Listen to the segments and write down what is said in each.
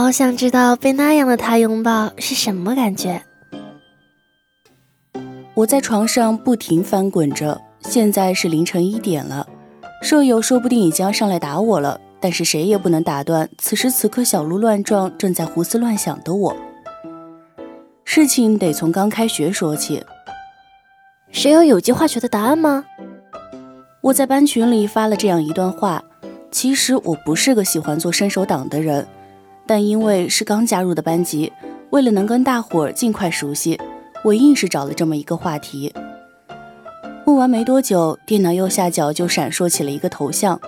好想知道被那样的他拥抱是什么感觉。我在床上不停翻滚着，现在是凌晨一点了，舍友说不定已经要上来打我了。但是谁也不能打断此时此刻小鹿乱撞、正在胡思乱想的我。事情得从刚开学说起。谁有有机化学的答案吗？我在班群里发了这样一段话。其实我不是个喜欢做伸手党的人，但因为是刚加入的班级，为了能跟大伙儿尽快熟悉，我硬是找了这么一个话题。问完没多久，电脑右下角就闪烁起了一个头像。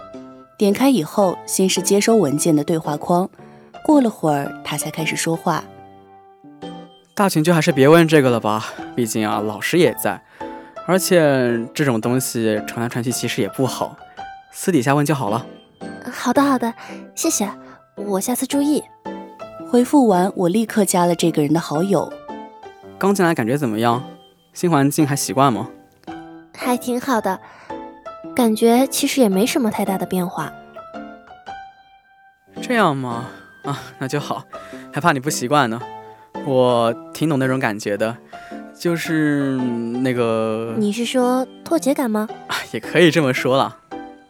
点开以后，先是接收文件的对话框，过了会儿，他才开始说话。大群就还是别问这个了吧，毕竟啊，老师也在，而且这种东西传来传去其实也不好，私底下问就好了。好的，好的，谢谢，我下次注意。回复完，我立刻加了这个人的好友。刚进来感觉怎么样？新环境还习惯吗？还挺好的。感觉其实也没什么太大的变化。这样吗？啊，那就好，还怕你不习惯呢。我挺懂那种感觉的，就是那个……你是说脱节感吗？啊，也可以这么说了。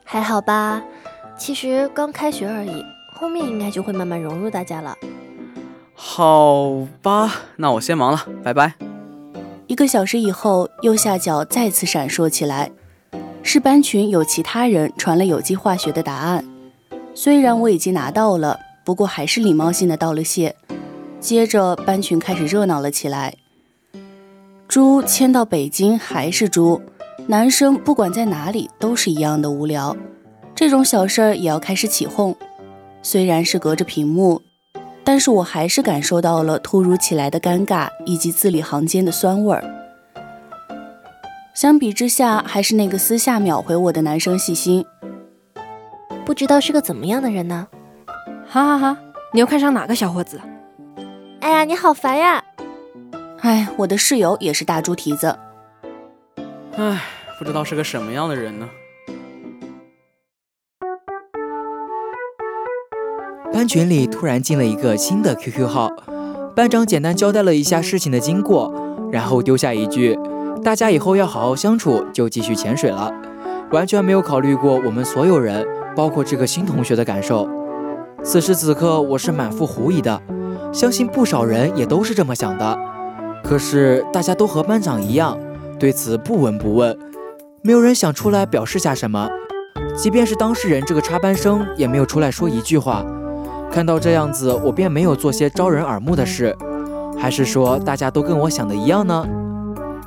还好吧，其实刚开学而已，后面应该就会慢慢融入大家了。好吧，那我先忙了，拜拜。一个小时以后，右下角再次闪烁起来。是班群有其他人传了有机化学的答案，虽然我已经拿到了，不过还是礼貌性的道了谢。接着班群开始热闹了起来。猪迁到北京还是猪，男生不管在哪里都是一样的无聊，这种小事儿也要开始起哄。虽然是隔着屏幕，但是我还是感受到了突如其来的尴尬以及字里行间的酸味儿。相比之下，还是那个私下秒回我的男生细心。不知道是个怎么样的人呢？哈哈哈！你又看上哪个小伙子？哎呀，你好烦呀！哎，我的室友也是大猪蹄子。哎，不知道是个什么样的人呢？群里突然进了一个新的 QQ 号，班长简单交代了一下事情的经过，然后丢下一句。大家以后要好好相处，就继续潜水了，完全没有考虑过我们所有人，包括这个新同学的感受。此时此刻，我是满腹狐疑的，相信不少人也都是这么想的。可是大家都和班长一样，对此不闻不问，没有人想出来表示下什么。即便是当事人这个插班生，也没有出来说一句话。看到这样子，我便没有做些招人耳目的事，还是说大家都跟我想的一样呢？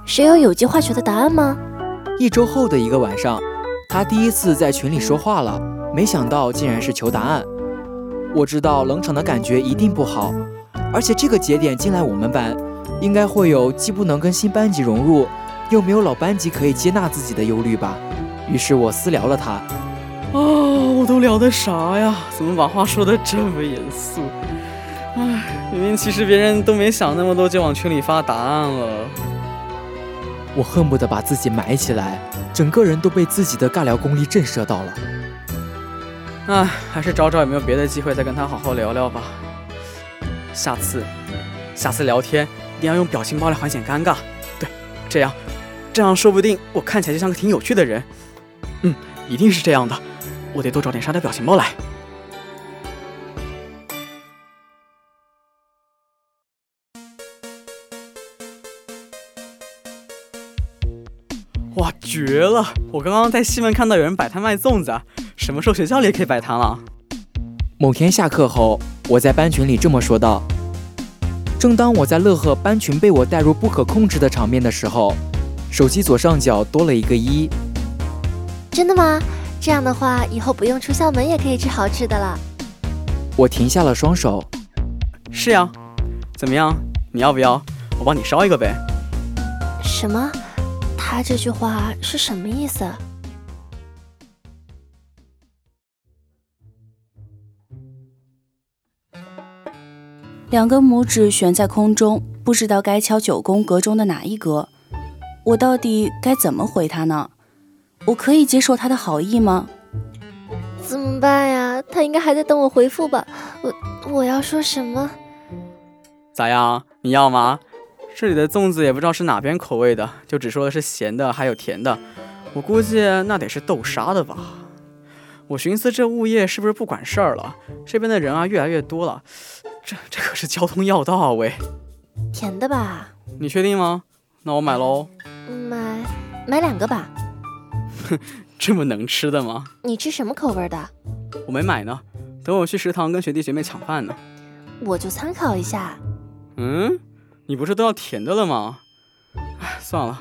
谁有有机化学的答案吗？一周后的一个晚上，他第一次在群里说话了，没想到竟然是求答案。我知道冷场的感觉一定不好，而且这个节点进来我们班，应该会有既不能跟新班级融入，又没有老班级可以接纳自己的忧虑吧。于是我私聊了他。哦，我都聊的啥呀？怎么把话说的这么严肃？唉，明明其实别人都没想那么多就往群里发答案了。我恨不得把自己埋起来，整个人都被自己的尬聊功力震慑到了。唉，还是找找有没有别的机会再跟他好好聊聊吧。下次，下次聊天一定要用表情包来缓解尴尬。对，这样，这样说不定我看起来就像个挺有趣的人。嗯，一定是这样的。我得多找点沙雕表情包来。哇，绝了！我刚刚在西门看到有人摆摊卖粽子，什么时候学校里也可以摆摊了？某天下课后，我在班群里这么说道。正当我在乐呵班群被我带入不可控制的场面的时候，手机左上角多了一个一。真的吗？这样的话，以后不用出校门也可以吃好吃的了。我停下了双手。是呀，怎么样？你要不要？我帮你烧一个呗。什么？他这句话是什么意思？两根拇指悬在空中，不知道该敲九宫格中的哪一格。我到底该怎么回他呢？我可以接受他的好意吗？怎么办呀？他应该还在等我回复吧。我我要说什么？咋样？你要吗？这里的粽子也不知道是哪边口味的，就只说的是咸的，还有甜的。我估计那得是豆沙的吧。我寻思这物业是不是不管事儿了？这边的人啊越来越多了，这这可是交通要道啊！喂，甜的吧？你确定吗？那我买喽。买买两个吧。哼，这么能吃的吗？你吃什么口味的？我没买呢，等我去食堂跟学弟学妹抢饭呢。我就参考一下。嗯，你不是都要甜的了吗？哎，算了，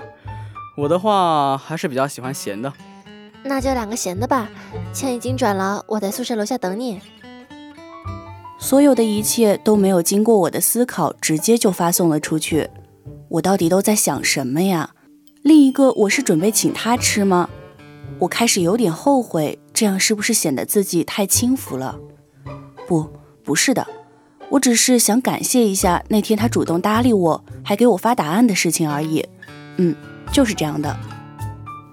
我的话还是比较喜欢咸的。那就两个咸的吧。钱已经转了，我在宿舍楼下等你。所有的一切都没有经过我的思考，直接就发送了出去。我到底都在想什么呀？另一个，我是准备请他吃吗？我开始有点后悔，这样是不是显得自己太轻浮了？不，不是的，我只是想感谢一下那天他主动搭理我，还给我发答案的事情而已。嗯，就是这样的。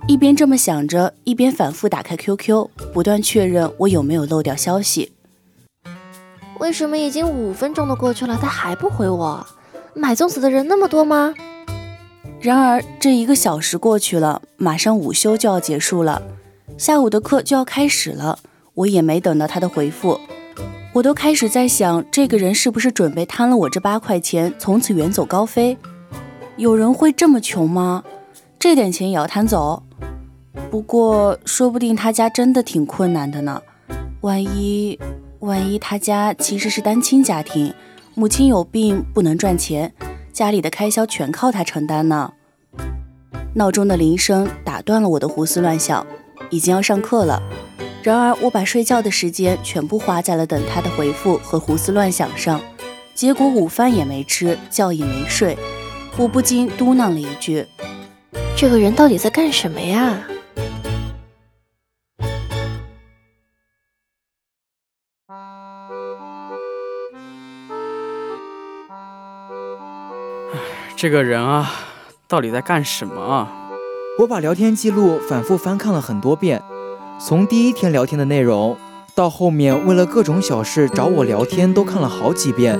一边这么想着，一边反复打开 QQ，不断确认我有没有漏掉消息。为什么已经五分钟都过去了，他还不回我？买粽子的人那么多吗？然而，这一个小时过去了，马上午休就要结束了，下午的课就要开始了。我也没等到他的回复，我都开始在想，这个人是不是准备贪了我这八块钱，从此远走高飞？有人会这么穷吗？这点钱也要贪走？不过，说不定他家真的挺困难的呢。万一，万一他家其实是单亲家庭，母亲有病不能赚钱。家里的开销全靠他承担呢。闹钟的铃声打断了我的胡思乱想，已经要上课了。然而我把睡觉的时间全部花在了等他的回复和胡思乱想上，结果午饭也没吃，觉也没睡。我不禁嘟囔了一句：“这个人到底在干什么呀？”这个人啊，到底在干什么啊？我把聊天记录反复翻看了很多遍，从第一天聊天的内容，到后面为了各种小事找我聊天，都看了好几遍。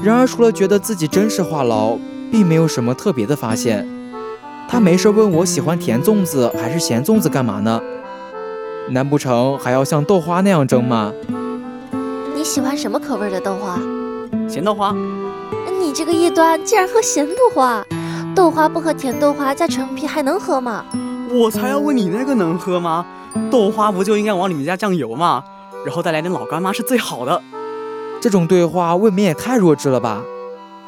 然而，除了觉得自己真是话痨，并没有什么特别的发现。他没事问我喜欢甜粽子还是咸粽子干嘛呢？难不成还要像豆花那样蒸吗？你喜欢什么口味的豆花？咸豆花。你这个异端，竟然喝咸豆花？豆花不喝甜豆花加陈皮还能喝吗？我才要问你那个能喝吗？豆花不就应该往里面加酱油吗？然后再来点老干妈是最好的。这种对话未免也太弱智了吧？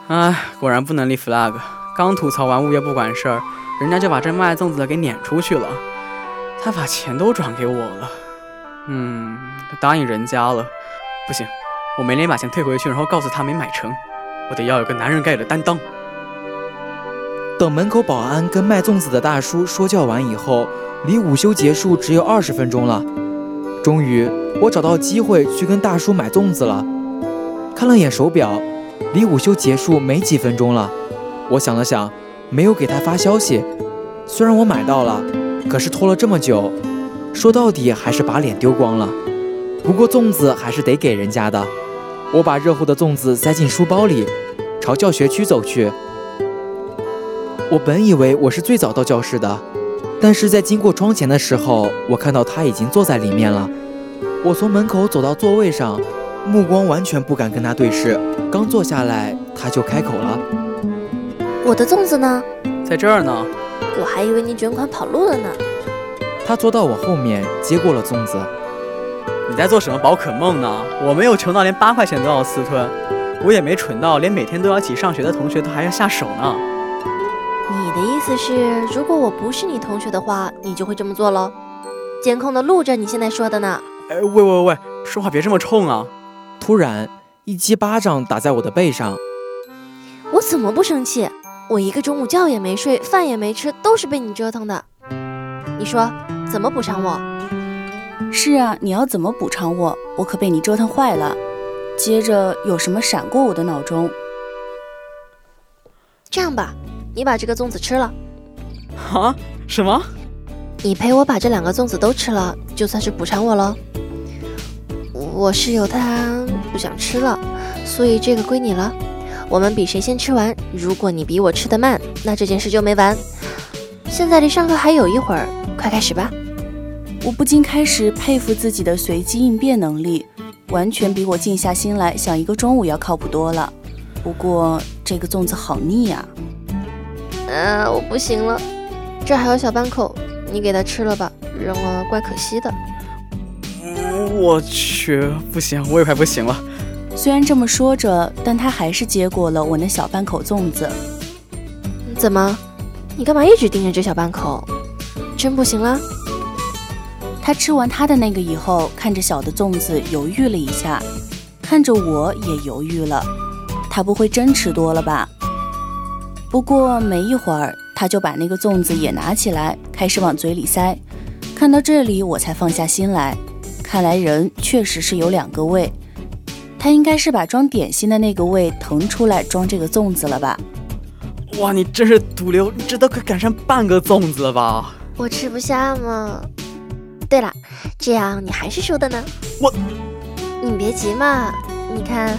哎，果然不能立 flag。刚吐槽完物业不管事儿，人家就把这卖粽子的给撵出去了。他把钱都转给我了。嗯，答应人家了。不行，我没脸把钱退回去，然后告诉他没买成。我得要有个男人该有的担当。等门口保安跟卖粽子的大叔说教完以后，离午休结束只有二十分钟了。终于，我找到机会去跟大叔买粽子了。看了眼手表，离午休结束没几分钟了。我想了想，没有给他发消息。虽然我买到了，可是拖了这么久，说到底还是把脸丢光了。不过粽子还是得给人家的。我把热乎的粽子塞进书包里，朝教学区走去。我本以为我是最早到教室的，但是在经过窗前的时候，我看到他已经坐在里面了。我从门口走到座位上，目光完全不敢跟他对视。刚坐下来，他就开口了：“我的粽子呢？在这儿呢。我还以为你卷款跑路了呢。”他坐到我后面，接过了粽子。你在做什么宝可梦呢？我没有穷到连八块钱都要私吞，我也没蠢到连每天都要一起上学的同学都还要下手呢。你的意思是，如果我不是你同学的话，你就会这么做喽？监控的录着你现在说的呢。哎，喂喂喂，说话别这么冲啊！突然一记巴掌打在我的背上，我怎么不生气？我一个中午觉也没睡，饭也没吃，都是被你折腾的。你说怎么补偿我？是啊，你要怎么补偿我？我可被你折腾坏了。接着有什么闪过我的脑中？这样吧，你把这个粽子吃了。啊？什么？你陪我把这两个粽子都吃了，就算是补偿我喽。我室友他不想吃了，所以这个归你了。我们比谁先吃完。如果你比我吃得慢，那这件事就没完。现在离上课还有一会儿，快开始吧。我不禁开始佩服自己的随机应变能力，完全比我静下心来想一个中午要靠谱多了。不过这个粽子好腻啊！啊，我不行了，这还有小半口，你给他吃了吧，扔了怪可惜的。我去，不行，我也快不行了。虽然这么说着，但他还是接过了我那小半口粽子。怎么？你干嘛一直盯着这小半口？真不行了？他吃完他的那个以后，看着小的粽子犹豫了一下，看着我也犹豫了。他不会真吃多了吧？不过没一会儿，他就把那个粽子也拿起来，开始往嘴里塞。看到这里，我才放下心来。看来人确实是有两个胃，他应该是把装点心的那个胃腾出来装这个粽子了吧？哇，你真是毒瘤，你这都快赶上半个粽子了吧？我吃不下嘛。对了，这样你还是输的呢。我，你别急嘛。你看，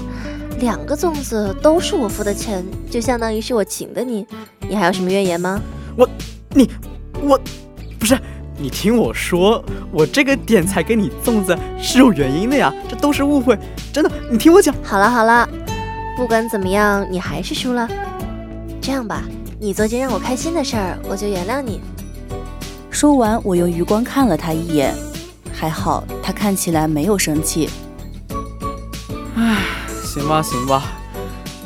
两个粽子都是我付的钱，就相当于是我请的你。你还有什么怨言吗？我，你，我，不是，你听我说，我这个点才给你粽子是有原因的呀，这都是误会，真的。你听我讲。好了好了，不管怎么样，你还是输了。这样吧，你做件让我开心的事儿，我就原谅你。说完，我用余光看了他一眼，还好他看起来没有生气。唉，行吧，行吧，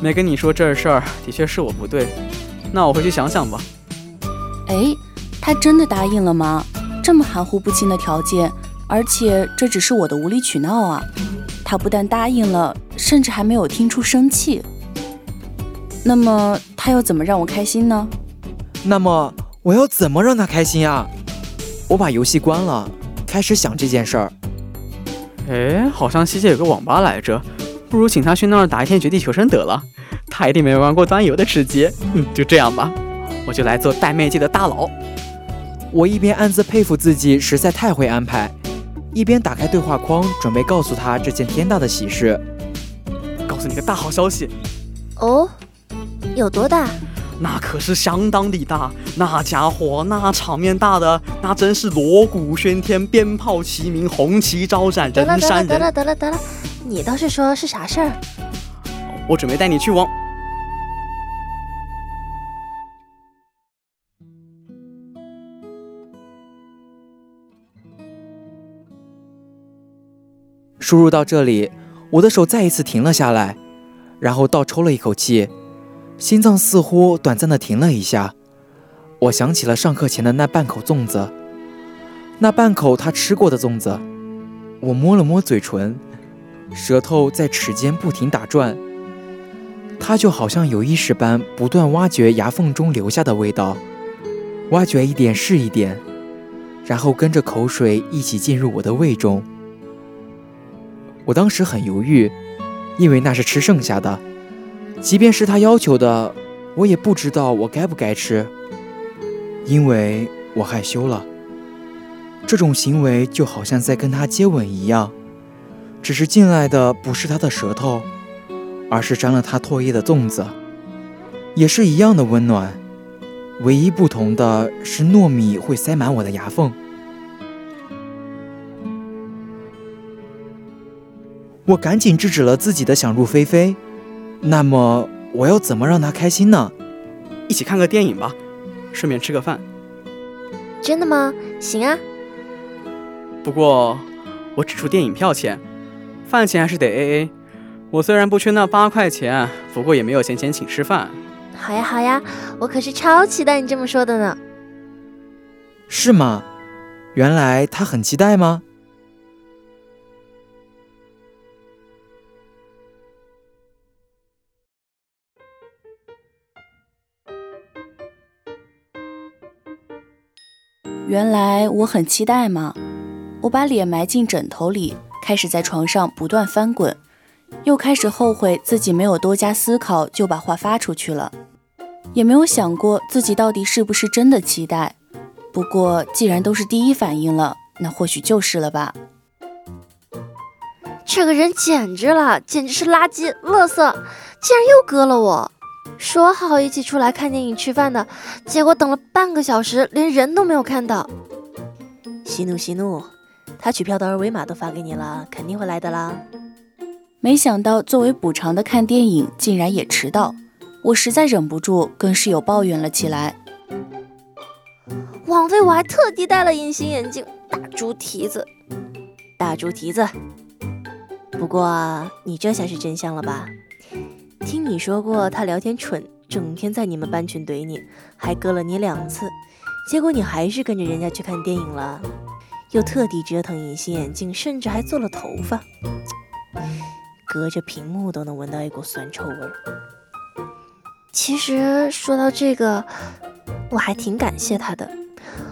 没跟你说这事儿，的确是我不对。那我回去想想吧。哎，他真的答应了吗？这么含糊不清的条件，而且这只是我的无理取闹啊！他不但答应了，甚至还没有听出生气。那么他要怎么让我开心呢？那么我要怎么让他开心啊？我把游戏关了，开始想这件事儿。哎，好像西街有个网吧来着，不如请他去那儿打一天绝地求生得了。他一定没玩过端游的吃鸡。嗯，就这样吧，我就来做带妹界的大佬。我一边暗自佩服自己实在太会安排，一边打开对话框，准备告诉他这件天大的喜事。告诉你个大好消息。哦，有多大？那可是相当的大，那家伙那场面大的，那真是锣鼓喧天，鞭炮齐鸣，红旗招展，人山人。得了得了得了，你倒是说是啥事儿？我准备带你去往。输入到这里，我的手再一次停了下来，然后倒抽了一口气，心脏似乎短暂的停了一下。我想起了上课前的那半口粽子，那半口他吃过的粽子。我摸了摸嘴唇，舌头在齿间不停打转。他就好像有意识般不断挖掘牙缝中留下的味道，挖掘一点是一点，然后跟着口水一起进入我的胃中。我当时很犹豫，因为那是吃剩下的，即便是他要求的，我也不知道我该不该吃，因为我害羞了。这种行为就好像在跟他接吻一样，只是进来的不是他的舌头，而是沾了他唾液的粽子，也是一样的温暖，唯一不同的是糯米会塞满我的牙缝。我赶紧制止了自己的想入非非。那么我要怎么让他开心呢？一起看个电影吧，顺便吃个饭。真的吗？行啊。不过我只出电影票钱，饭钱还是得 A A。我虽然不缺那八块钱，不过也没有闲钱请吃饭。好呀好呀，我可是超期待你这么说的呢。是吗？原来他很期待吗？原来我很期待吗？我把脸埋进枕头里，开始在床上不断翻滚，又开始后悔自己没有多加思考就把话发出去了，也没有想过自己到底是不是真的期待。不过既然都是第一反应了，那或许就是了吧。这个人简直了，简直是垃圾、垃圾，竟然又割了我！说好一起出来看电影、吃饭的，结果等了半个小时，连人都没有看到。息怒息怒，他取票的二维码都发给你了，肯定会来的啦。没想到作为补偿的看电影竟然也迟到，我实在忍不住跟室友抱怨了起来。枉费我还特地戴了隐形眼镜，大猪蹄子，大猪蹄子。不过你这下是真相了吧？听你说过他聊天蠢，整天在你们班群怼你，还割了你两次，结果你还是跟着人家去看电影了，又特地折腾隐形眼镜，甚至还做了头发，隔着屏幕都能闻到一股酸臭味。其实说到这个，我还挺感谢他的，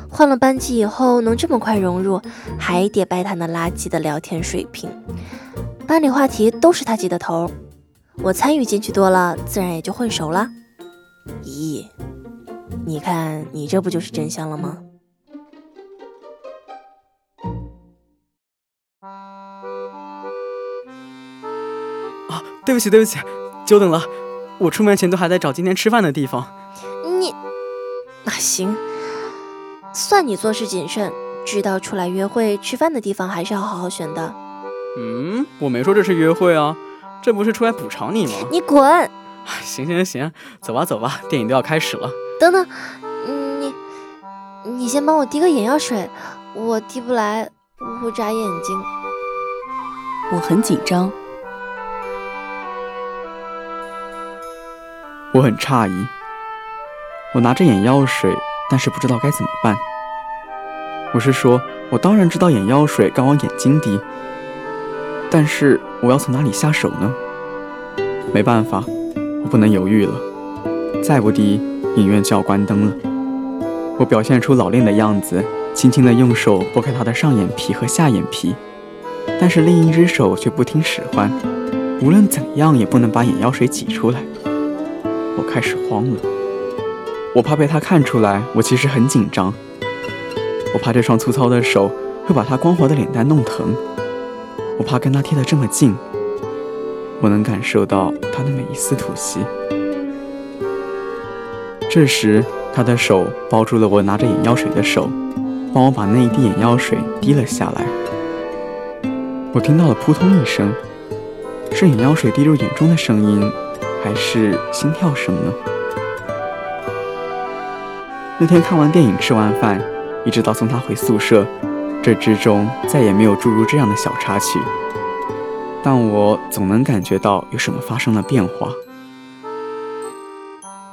换了班级以后能这么快融入，还得拜他那垃圾的聊天水平，班里话题都是他接的头。我参与进去多了，自然也就混熟了。咦，你看，你这不就是真相了吗？啊，对不起，对不起，久等了。我出门前都还在找今天吃饭的地方。你，那行，算你做事谨慎，知道出来约会吃饭的地方还是要好好选的。嗯，我没说这是约会啊。这不是出来补偿你吗？你滚！行行行，走吧走吧，电影都要开始了。等等，你你先帮我滴个眼药水，我滴不来，我会眨眼睛。我很紧张，我很诧异。我拿着眼药水，但是不知道该怎么办。我是说，我当然知道眼药水该往眼睛滴。但是我要从哪里下手呢？没办法，我不能犹豫了。再不滴，影院就要关灯了。我表现出老练的样子，轻轻地用手拨开他的上眼皮和下眼皮，但是另一只手却不听使唤，无论怎样也不能把眼药水挤出来。我开始慌了，我怕被他看出来，我其实很紧张。我怕这双粗糙的手会把他光滑的脸蛋弄疼。我怕跟他贴得这么近，我能感受到他的每一丝吐息。这时，他的手抱住了我拿着眼药水的手，帮我把那一滴眼药水滴了下来。我听到了扑通一声，是眼药水滴入眼中的声音，还是心跳声呢？那天看完电影，吃完饭，一直到送他回宿舍。这之中再也没有注入这样的小插曲，但我总能感觉到有什么发生了变化。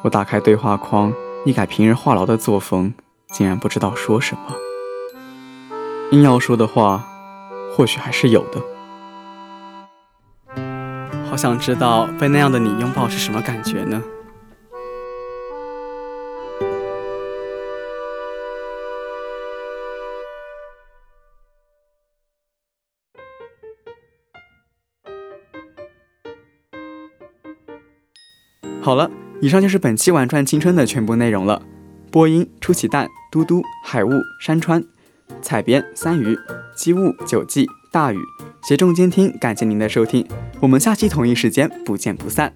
我打开对话框，一改平日话痨的作风，竟然不知道说什么。硬要说的话，或许还是有的。好想知道被那样的你拥抱是什么感觉呢？好了，以上就是本期《玩转青春》的全部内容了。播音：出奇蛋、嘟嘟、海雾、山川；采编：三鱼、机雾、九季、大雨；协众监听，感谢您的收听，我们下期同一时间不见不散。